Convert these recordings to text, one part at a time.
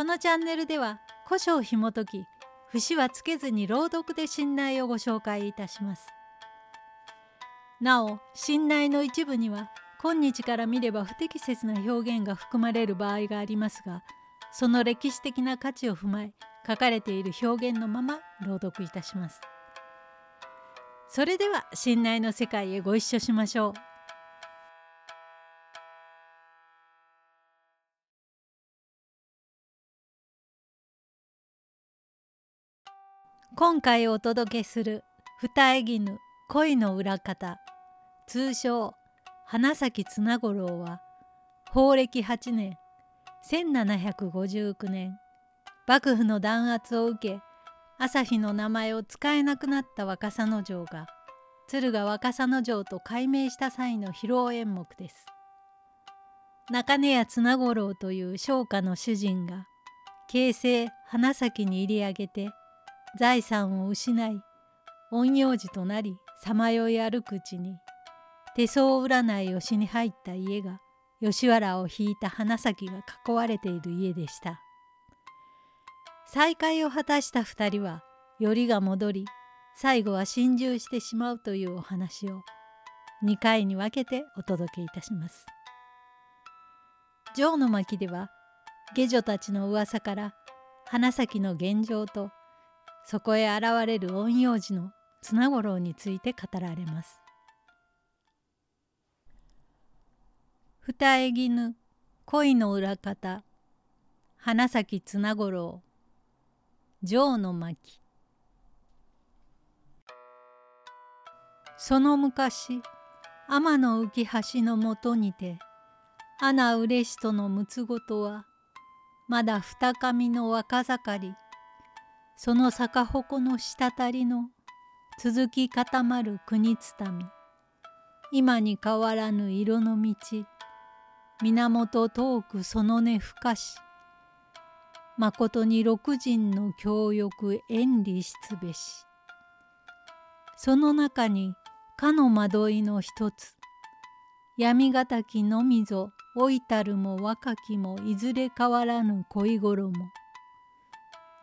このチャンネルでは古書を紐解き節はつけずに朗読で信頼をご紹介いたします。なお信頼の一部には今日から見れば不適切な表現が含まれる場合がありますがその歴史的な価値を踏まえ書かれている表現のまま朗読いたします。それでは信頼の世界へご一緒しましょう。今回お届けする二重絹恋の裏方通称花咲綱五郎は法暦8年1759年幕府の弾圧を受け朝日の名前を使えなくなった若狭の城が敦賀若狭の城と改名した際の披露演目です。中根屋綱五郎という商家の主人が京成花咲に入り上げて財産を失い陰陽師となりさまよい歩くうちに手相占いをしに入った家が吉原を引いた花咲が囲われている家でした。再会を果たした二人はよりが戻り最後は心中してしまうというお話を2回に分けてお届けいたします。城の巻では下女たちの噂から花咲の現状とそこへ現れる陰陽師の綱五郎について語られます。二重絹恋の裏方花咲綱五郎城の巻その昔天の浮橋のもとにて穴嬉しとのむつごとはまだ二上の若盛りその逆鉾の滴りの続き固まる国伝み。今に変わらぬ色の道。源遠くその根深し。まことに六人の教欲遠離しつべし。その中にかの惑いの一つ。闇がたきのみぞ老いたるも若きもいずれ変わらぬ恋衣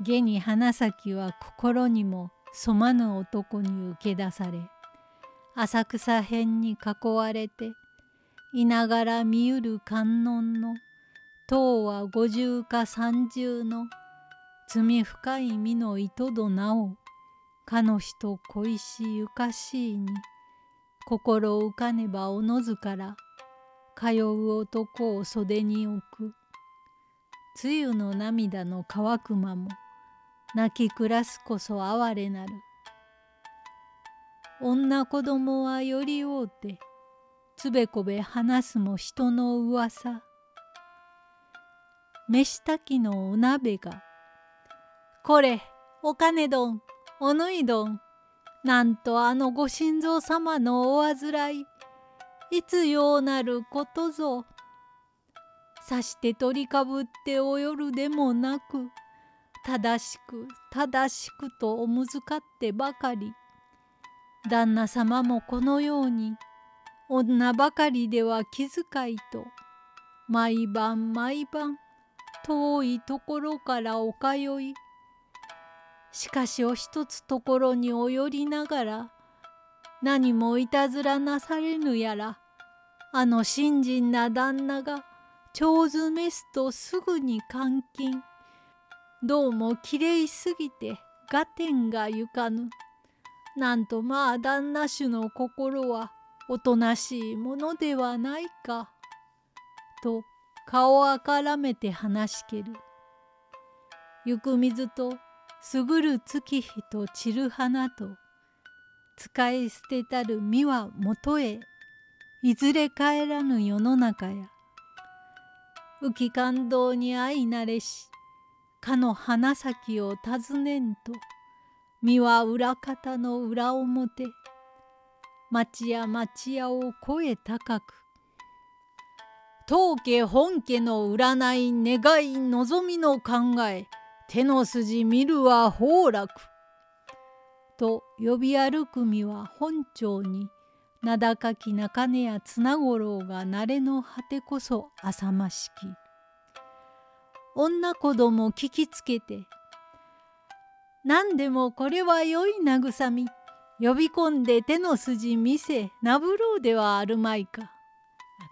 下に花咲は心にも染まぬ男に受け出され浅草辺に囲われていながら見ゆる観音の唐は五十か三十の罪深い身の糸となおかの人恋しゆかしいに心浮かねばおのずから通う男を袖に置く。梅雨の涙の乾く間も泣き暮らすこそ哀れなる。女子供はよりおうて、つべこべ話すも人の噂。飯炊きのお鍋が、これ、お金丼、おぬい丼、なんとあのご心臓様のおあずらい、いつようなることぞ。さして取りかぶっておよるでもなく、正しく正しくとおむずかってばかり。旦那様もこのように女ばかりでは気遣いと毎晩毎晩遠いところからお通い。しかしお一つところにお寄りながら何もいたずらなされぬやらあの信心な旦那が長図メスとすぐに監禁。どうもきれいすぎて合点がゆかぬ。なんとまあ旦那衆の心はおとなしいものではないか。と顔あからめて話しける。ゆく水とすぐる月日と散る花と使い捨てたる実はもとへいずれ帰らぬ世の中や。浮き感動に相なれしかの花咲を尋ねんと身は裏方の裏表町や町屋を声高く当家本家の占い願い望みの考え手の筋見るは崩落と呼び歩く身は本庁に名高き中根や綱五郎が慣れの果てこそ浅ましき。女子供聞きつけて何でもこれは良い慰み呼び込んで手の筋見せなぶろうではあるまいか。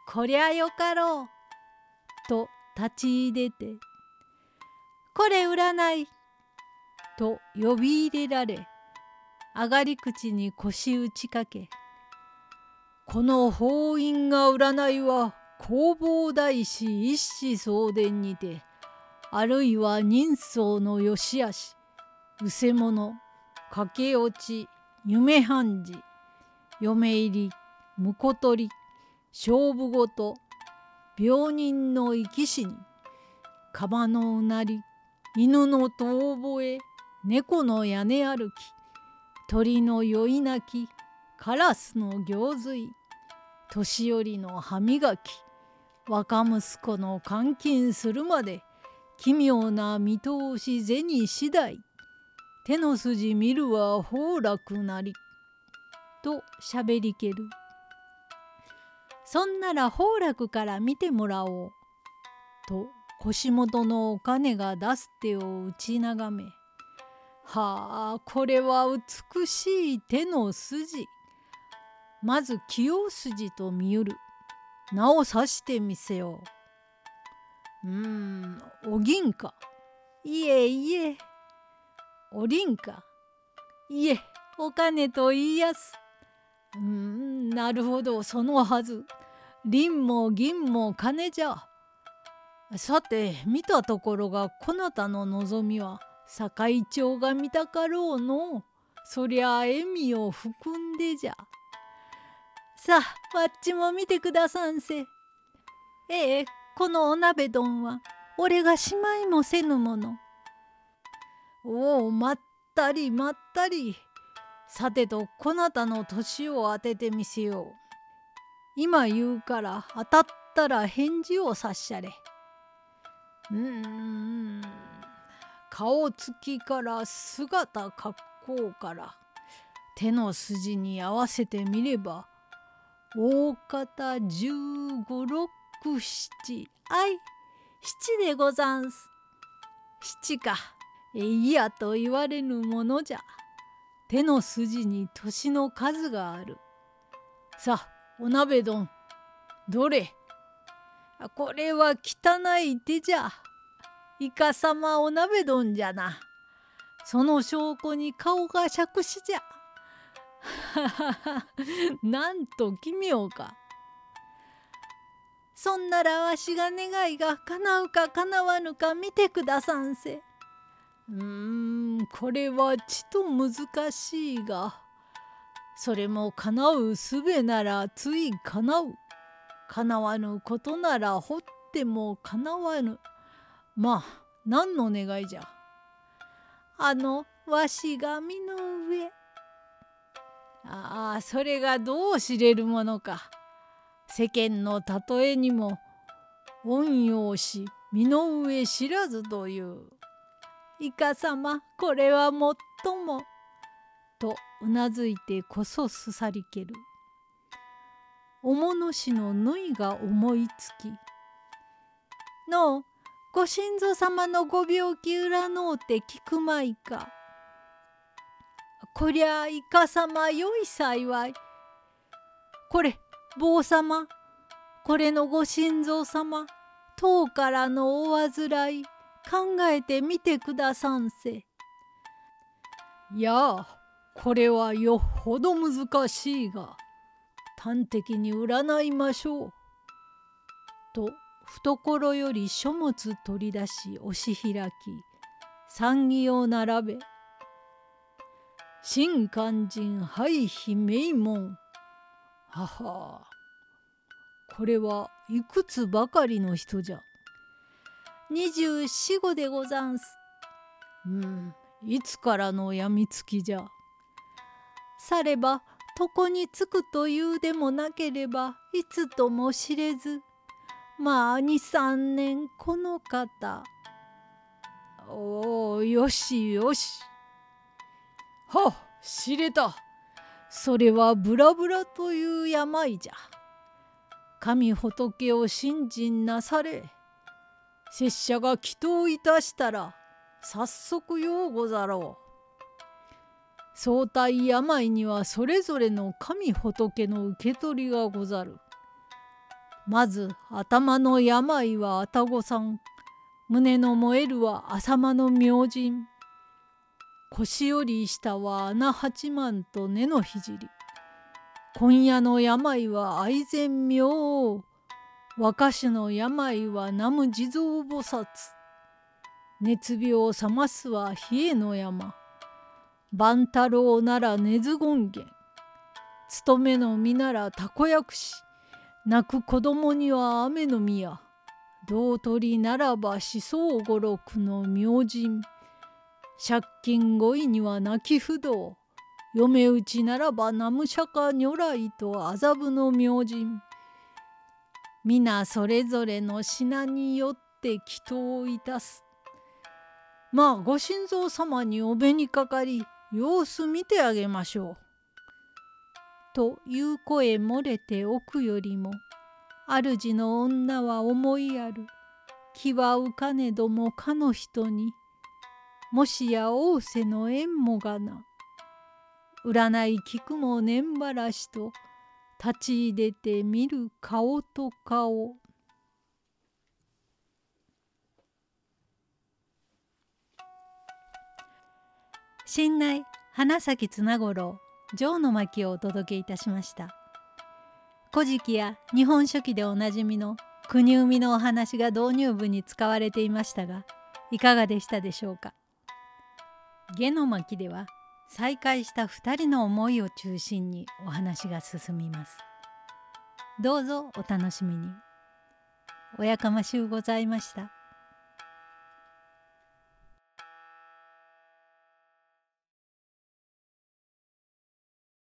こりゃよかろうと立ち入れてこれ占いと呼び入れられ上がり口に腰打ちかけこの法院が占いは弘法大師一子相伝にてあるいは人相の良し悪しうせ者駆け落ち夢半事嫁入り婿取り勝負事病人の生き死に釜のうなり犬の遠吠え猫の屋根歩き鳥の酔い泣きカラスの行水年寄りの歯磨き若息子の監禁するまで奇妙な見通し銭次第。手の筋見るは崩落なり」としゃべりける。そんなら崩落から見てもらおう。と腰元のお金が出す手を打ち眺め。はあこれは美しい手の筋。まず清筋と見うる。名を指してみせよう。うん。お銀かいえいえ。おりんか。いえお金と言いやす。うんなるほど。そのはず。銀も銀も金じゃ。さて見たところがこなたの望みは堺町が見たかろうの。そりゃ笑みを含んでじゃ。さあわっちも見てくださんせ。ええ。このお鍋丼は俺がしまいもせぬもの。おおまったりまったり。さてとこなたの年を当ててみせよう。今言うから当たったら返事をさっしゃれ。うん。顔つきから姿格好から手の筋に合わせてみれば大方十五六七あい七でござんす。七かえいやと言われぬものじゃ。手の筋に年の数がある。さあお鍋丼どれ?これは汚い手じゃ。いかさまお鍋丼じゃな。その証拠に顔が杓子じゃ。なんと奇妙か。そんならわしが願いが叶うか叶わぬか見てくださんせ。うーん、これはちと難しいが、それも叶うすべならつい叶う。叶わぬことなら掘っても叶わぬ。まあ何の願いじゃ？あのわしが身の上。ああそれがどう知れるものか。世間の例えにも陰陽師身の上知らずという。いかさまこれはもっとも。とうなずいてこそすさりける。おものしの縫いが思いつき「のうご神祖様のご病気占うて聞くまいか」「こりゃいかさまよい幸い」「これ坊様これのご神蔵様遠からのお患い考えてみてくださんせ」いやこれはよっぽど難しいが。端的に占いましょう。と懐より書物取り出し押し開き産儀を並べ「新肝心廃妃名門」ははこれはいくつばかりの人じゃ。二十四五でござんす。うんいつからのやみつきじゃ。されば床につくというでもなければいつとも知れずまあ23年この方。おおよしよし。はっ知れた。それはブラブラという病じゃ。神仏を信心なされ。拙者が祈祷いたしたら早速ようござろう。相対病にはそれぞれの神仏の受け取りがござる。まず頭の病は愛宕さん胸の燃えるは浅間の明神腰より下は穴八幡と根の聖今夜の病は愛禅明若手の病は南無地蔵菩薩。熱病を覚ますは冷えの山。万太郎なら根津権現。勤めの身ならたこ薬師泣く子供には雨の宮。道取りならば思想五六の明神。借金五位には泣き不動嫁打ちならば南無釈迦如来と麻布の明神皆それぞれの品によって祈祷いたす。まあご神蔵様にお目にかかり様子見てあげましょう。という声漏れておくよりも主の女は思いやる気は浮かねどもかの人にもしや仰せの縁もがな。占い聞くも年ばらしと立ち入れて見る顔と顔。新内花咲綱五郎城の巻をお届けいたしました「古事記」や「日本書紀」でおなじみの国生みのお話が導入部に使われていましたがいかがでしたでしょうか？下の巻では再会した2人の思いを中心にお話が進みます。どうぞお楽しみに。おやかましゅうございました。